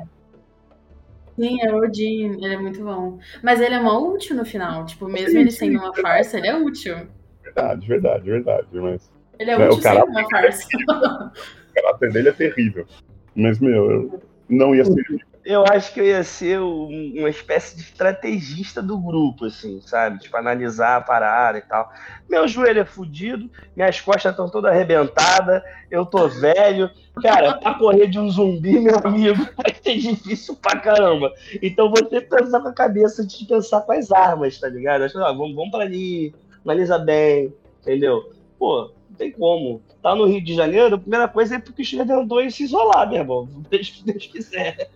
Sim, é o Odin, ele é muito bom. Mas ele é mó útil no final. Tipo, mesmo sim, ele sim, sendo uma farsa, ele é útil. Verdade, verdade, verdade. Mas... Ele é útil sendo uma farsa. o caráter dele é terrível. Mas, meu, eu não ia ser eu acho que eu ia ser um, uma espécie de estrategista do grupo, assim, sabe? Tipo, analisar a parada e tal. Meu joelho é fudido, minhas costas estão todas arrebentadas, eu tô velho. Cara, pra correr de um zumbi, meu amigo, vai ser difícil pra caramba. Então você pensar com a cabeça de pensar com as armas, tá ligado? Acho que, ah, vamos, vamos pra ali, analisa bem, entendeu? Pô, não tem como. Tá no Rio de Janeiro, a primeira coisa é porque o Chile tentou se isolar, meu irmão. Deixa que Deus quiser.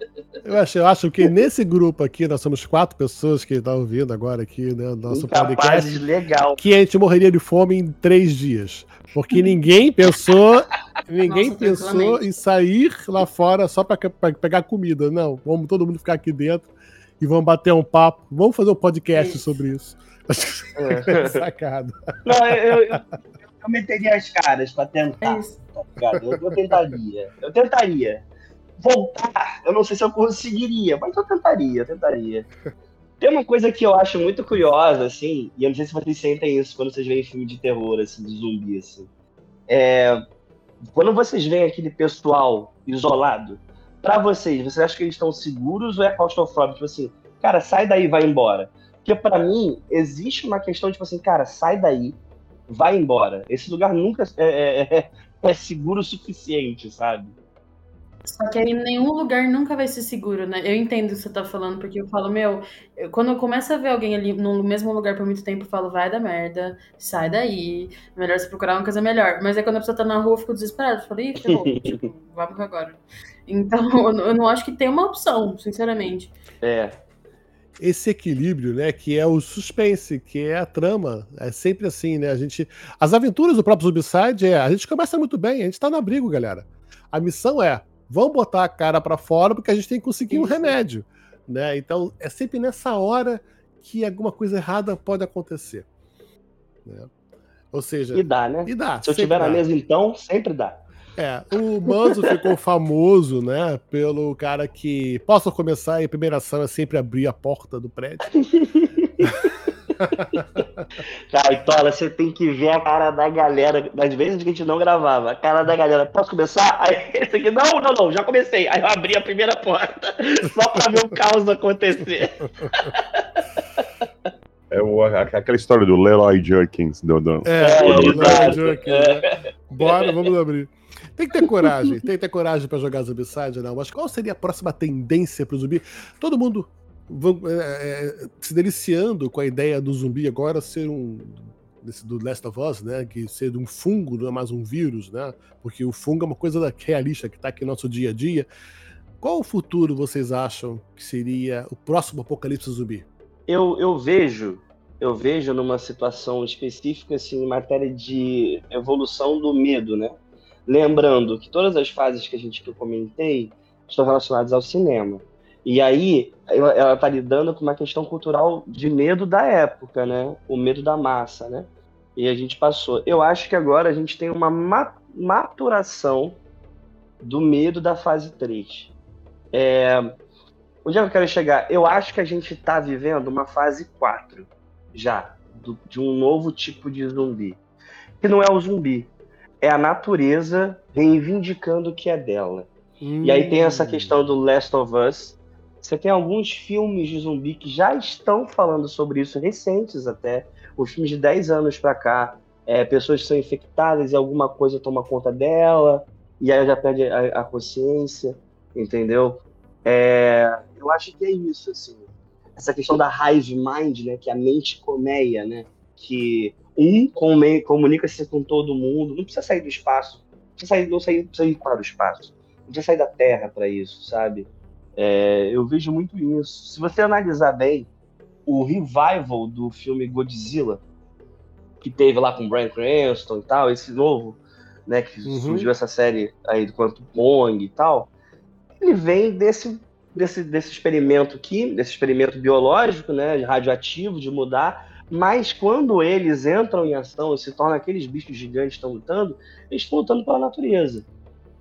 Eu acho, eu acho que nesse grupo aqui, nós somos quatro pessoas que estão ouvindo agora aqui, né? Nosso podcast. legal. Que a gente morreria de fome em três dias. Porque ninguém pensou. ninguém Nossa, pensou em sair lá fora só para pegar comida. Não, vamos todo mundo ficar aqui dentro e vamos bater um papo. Vamos fazer um podcast isso. sobre isso. É. Sacado. Não, eu, eu, eu meteria as caras pra tentar. É tá eu, eu tentaria. Eu tentaria. Voltar, eu não sei se eu conseguiria, mas eu tentaria, eu tentaria. Tem uma coisa que eu acho muito curiosa, assim, e eu não sei se vocês sentem isso quando vocês veem filme de terror, assim, de zumbi, assim. É, quando vocês veem aquele pessoal isolado, para vocês, vocês acham que eles estão seguros ou é claustrofóbico? Tipo assim, cara, sai daí vai embora. Porque para mim, existe uma questão, tipo assim, cara, sai daí, vai embora. Esse lugar nunca é, é, é, é seguro o suficiente, sabe? Só que aí nenhum lugar nunca vai ser seguro, né? Eu entendo o que você tá falando, porque eu falo, meu, eu, quando eu começo a ver alguém ali no mesmo lugar por muito tempo, eu falo, vai da merda, sai daí, melhor você procurar uma coisa melhor. Mas aí quando a pessoa tá na rua, eu fico desesperado, eu falo, ih, ferrou, tipo, vamos agora. Então, eu não acho que tem uma opção, sinceramente. É, esse equilíbrio, né, que é o suspense, que é a trama. É sempre assim, né? A gente, as aventuras do próprio Zombicide é, a gente começa muito bem, a gente tá no abrigo, galera. A missão é, vamos botar a cara para fora porque a gente tem que conseguir Isso. um remédio, né? Então, é sempre nessa hora que alguma coisa errada pode acontecer. Né? Ou seja, e dá, né? E dá. Se eu tiver na mesa então, sempre dá. É, o Manzo ficou famoso, né, pelo cara que. Posso começar? E a primeira ação é sempre abrir a porta do prédio. Caitola, você tem que ver a cara da galera, das vezes que a gente não gravava. A cara da galera, posso começar? Aí esse aqui, não, não, não, já comecei. Aí eu abri a primeira porta, só pra ver o caos acontecer. É o, aquela história do Leroy Jerkins. Do, do... É, é, o Leroy Jerkins. Né? Bora, vamos abrir. Tem que ter coragem, tem que ter coragem para jogar Zombicide, não. Mas qual seria a próxima tendência pro zumbi? Todo mundo é, é, se deliciando com a ideia do zumbi agora ser um desse do Last of Us, né, que ser um fungo não é mais um vírus, né? Porque o fungo é uma coisa realista que está aqui no nosso dia a dia. Qual o futuro vocês acham que seria o próximo apocalipse zumbi? Eu, eu vejo eu vejo numa situação específica assim em matéria de evolução do medo, né? Lembrando que todas as fases que a gente que eu comentei estão relacionadas ao cinema. E aí ela está lidando com uma questão cultural de medo da época, né? O medo da massa, né? E a gente passou. Eu acho que agora a gente tem uma maturação do medo da fase 3. É... Onde é que eu quero chegar? Eu acho que a gente está vivendo uma fase 4 já, do, de um novo tipo de zumbi. Que não é o zumbi, é a natureza reivindicando o que é dela. Hum. E aí tem essa questão do Last of Us, Você tem alguns filmes de zumbi que já estão falando sobre isso, recentes até. Os filmes de 10 anos para cá, é, pessoas são infectadas e alguma coisa toma conta dela, e aí já perde a, a consciência, entendeu? É, eu acho que é isso, assim. Essa questão da hive mind, né, que é a mente colmeia, né, que um comunica-se com todo mundo, não precisa sair do espaço, não precisa sair, não sair, precisa ir para o espaço, não precisa sair da Terra para isso, sabe? É, eu vejo muito isso. Se você analisar bem, o revival do filme Godzilla, que teve lá com Brian Cranston e tal, esse novo, né, que uhum. surgiu essa série aí do Quanto Pong e tal, ele vem desse, desse, desse experimento aqui, desse experimento biológico, né, radioativo, de mudar, mas quando eles entram em ação e se tornam aqueles bichos gigantes que estão lutando, eles estão lutando pela natureza.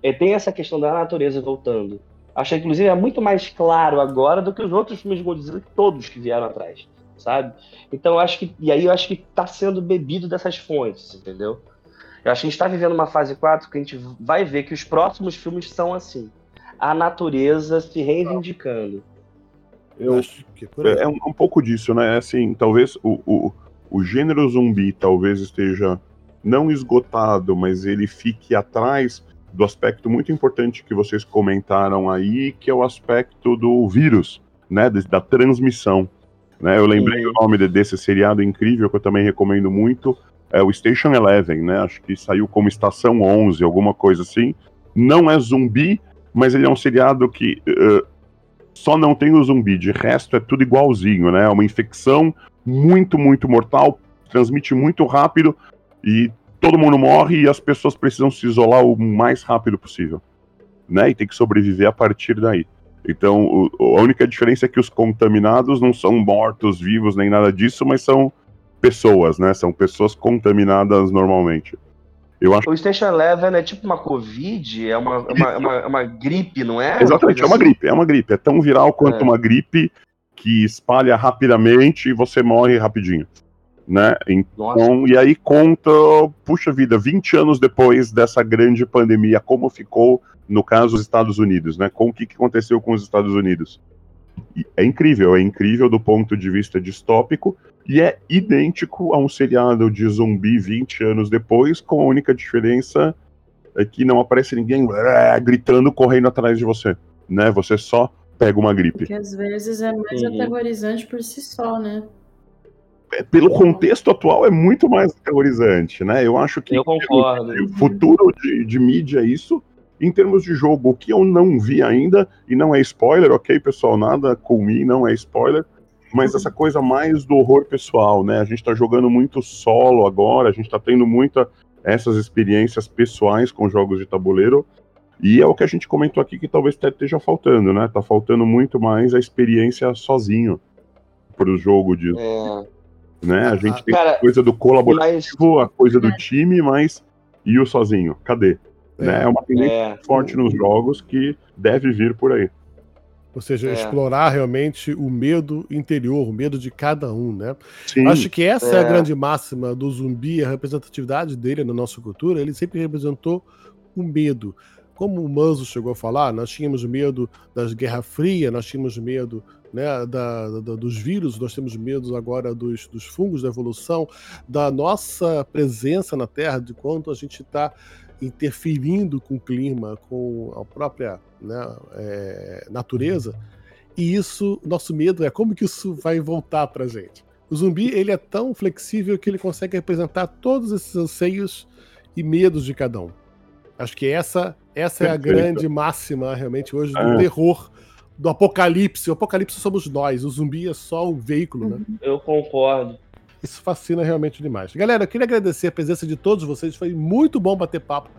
E tem essa questão da natureza voltando. Acho que, inclusive, é muito mais claro agora do que os outros filmes de Godzilla, todos que vieram atrás, sabe? Então, acho que. E aí eu acho que está sendo bebido dessas fontes, entendeu? Eu acho que a gente está vivendo uma fase 4 que a gente vai ver que os próximos filmes são assim. A natureza se reivindicando. Eu acho que é, é um, um, pouco disso, né? Assim, talvez o, o, o gênero zumbi talvez esteja não esgotado, mas ele fique atrás do aspecto muito importante que vocês comentaram aí, que é o aspecto do vírus, né, da transmissão. Né? Eu lembrei o nome desse seriado incrível que eu também recomendo muito, é o Station Eleven, né? Acho que saiu como Estação 11, alguma coisa assim. Não é zumbi, mas ele é um seriado que uh, só não tem o zumbi, de resto é tudo igualzinho, né? É uma infecção muito, muito mortal, transmite muito rápido e todo mundo morre e as pessoas precisam se isolar o mais rápido possível, né? E tem que sobreviver a partir daí. Então, o, a única diferença é que os contaminados não são mortos vivos nem nada disso, mas são pessoas, né? São pessoas contaminadas normalmente. Eu acho... O Station Eleven é tipo uma Covid, é uma, é uma, é uma, é uma gripe, não é? Exatamente, é uma assim? gripe, é uma gripe. É tão viral quanto uma gripe que espalha rapidamente e você morre rapidinho né? Então, Nossa. e aí conta, puxa vida, 20 anos depois dessa grande pandemia, como ficou no caso dos Estados Unidos, né? Com o que, que aconteceu com os Estados Unidos? É incrível, é incrível do ponto de vista distópico e é idêntico a um seriado de zumbi 20 anos depois, com a única diferença é que não aparece ninguém é, gritando, correndo atrás de você, né? Você só pega uma gripe. Porque às vezes é mais uhum. aterrorizante por si só, né? É, pelo contexto atual, é muito mais aterrorizante, né? Eu acho que eu concordo. o futuro de, de mídia é isso. Em termos de jogo, o que eu não vi ainda, e não é spoiler, ok, pessoal? Nada com mim, não é spoiler. Mas essa coisa mais do horror pessoal, né? A gente tá jogando muito solo agora, a gente tá tendo muita essas experiências pessoais com jogos de tabuleiro. E é o que a gente comentou aqui que talvez esteja faltando, né? Tá faltando muito mais a experiência sozinho pro jogo de. É né? A gente tem Cara, a coisa do colaborativo, mas... a coisa do time, mas e o sozinho? Cadê? É, né? é uma tendência é. forte nos jogos que deve vir por aí. Ou seja, é. explorar realmente o medo interior, o medo de cada um, né? Sim. Acho que essa é. é. a grande máxima do zumbi, a representatividade dele na nossa cultura. Ele sempre representou o medo. Como o Manzo chegou a falar, nós tínhamos medo das Guerra Fria, nós tínhamos medo né, da, da, dos vírus, nós temos medo agora dos, dos fungos da evolução, da nossa presença na Terra, de quanto a gente está interferindo com o clima, com a própria né, é, natureza. E isso, nosso medo é como que isso vai voltar para a gente. O zumbi ele é tão flexível que ele consegue representar todos esses anseios e medos de cada um. Acho que essa essa é a grande máxima realmente hoje do é. terror do apocalipse. O apocalipse somos nós, o zumbi é só um veículo, né? Eu concordo. Isso fascina realmente demais. Galera, eu queria agradecer a presença de todos vocês. Foi muito bom bater papo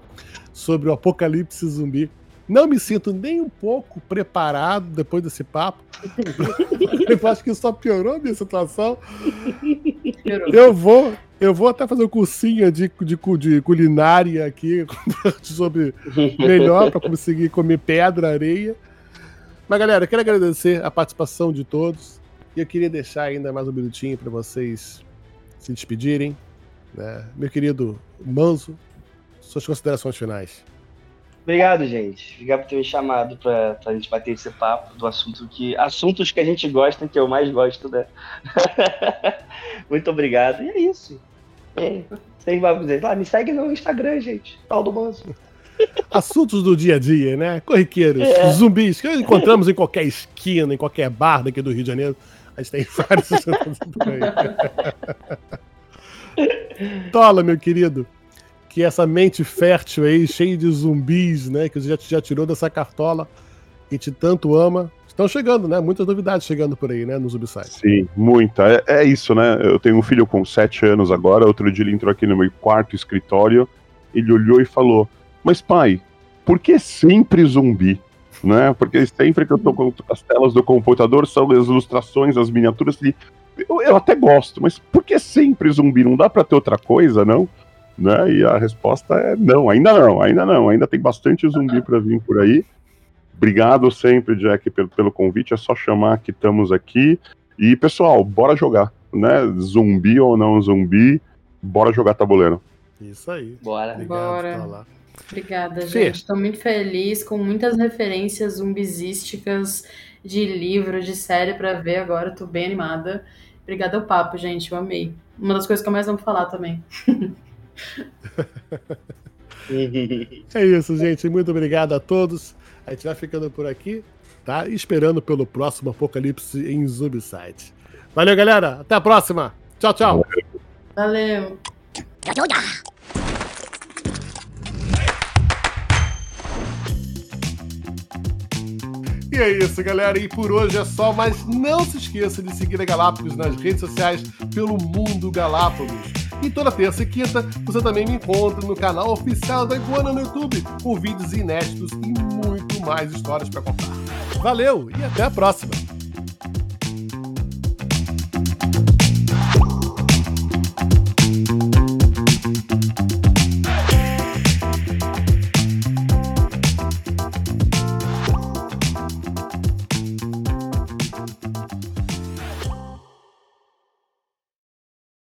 sobre o apocalipse zumbi. Não me sinto nem um pouco preparado depois desse papo. eu acho que só piorou a minha situação. Eu vou, eu vou até fazer um cursinho de, de, de culinária aqui sobre melhor para conseguir comer pedra, areia. Mas, galera, quero agradecer a participação de todos. E eu queria deixar ainda mais um minutinho para vocês se despedirem. Né? Meu querido Manso, suas considerações finais. Obrigado, gente. Obrigado por ter me chamado pra, pra gente bater esse papo do assunto que. Assuntos que a gente gosta, que eu mais gosto, né? Muito obrigado. E é isso. É. Vocês vão dizer, ah, me segue no Instagram, gente. Tal do Manso. Assuntos do dia a dia, né? Corriqueiros, é. zumbis, que encontramos em qualquer esquina, em qualquer bar daqui do Rio de Janeiro. A gente tem vários Tola, meu querido, que essa mente fértil aí, cheia de zumbis, né? Que você já, já tirou dessa cartola e te tanto ama. Estão chegando, né? Muitas novidades chegando por aí, né? No Zubside. Sim, muita. É, é, isso, né? Eu tenho um filho com sete anos agora. Outro dia ele entrou aqui no meu quarto escritório. Ele olhou e falou: Mas pai, por que sempre zumbi? Né? Porque sempre que eu tô com as telas do computador são as ilustrações, as miniaturas. E eu, eu até gosto, mas por que sempre zumbi? Não dá para ter outra coisa, não? Né? E a resposta é não, ainda não, ainda não. Ainda tem bastante zumbi para vir por aí. Obrigado sempre, Jack, pelo, pelo convite. É só chamar que estamos aqui. E, pessoal, bora jogar, né? Zumbi ou não zumbi, bora jogar tabuleiro. Isso aí. Bora. Obrigado, bora. Obrigada, gente. Estou muito feliz com muitas referências zumbizísticas de livro, de série para ver agora. Estou bem animada. Obrigada ao papo, gente. Eu amei. Uma das coisas que eu mais amo falar também. é isso, gente. Muito obrigado a todos. A gente vai ficando por aqui, tá? Esperando pelo próximo Apocalipse em Zubside. Valeu, galera. Até a próxima. Tchau, tchau. Valeu. E é isso, galera. E por hoje é só, mas não se esqueça de seguir a Galápagos nas redes sociais pelo Mundo Galápagos. E toda terça e quinta você também me encontra no canal oficial da Iguana no YouTube, com vídeos inéditos e muito mais histórias para contar. Valeu e até a próxima!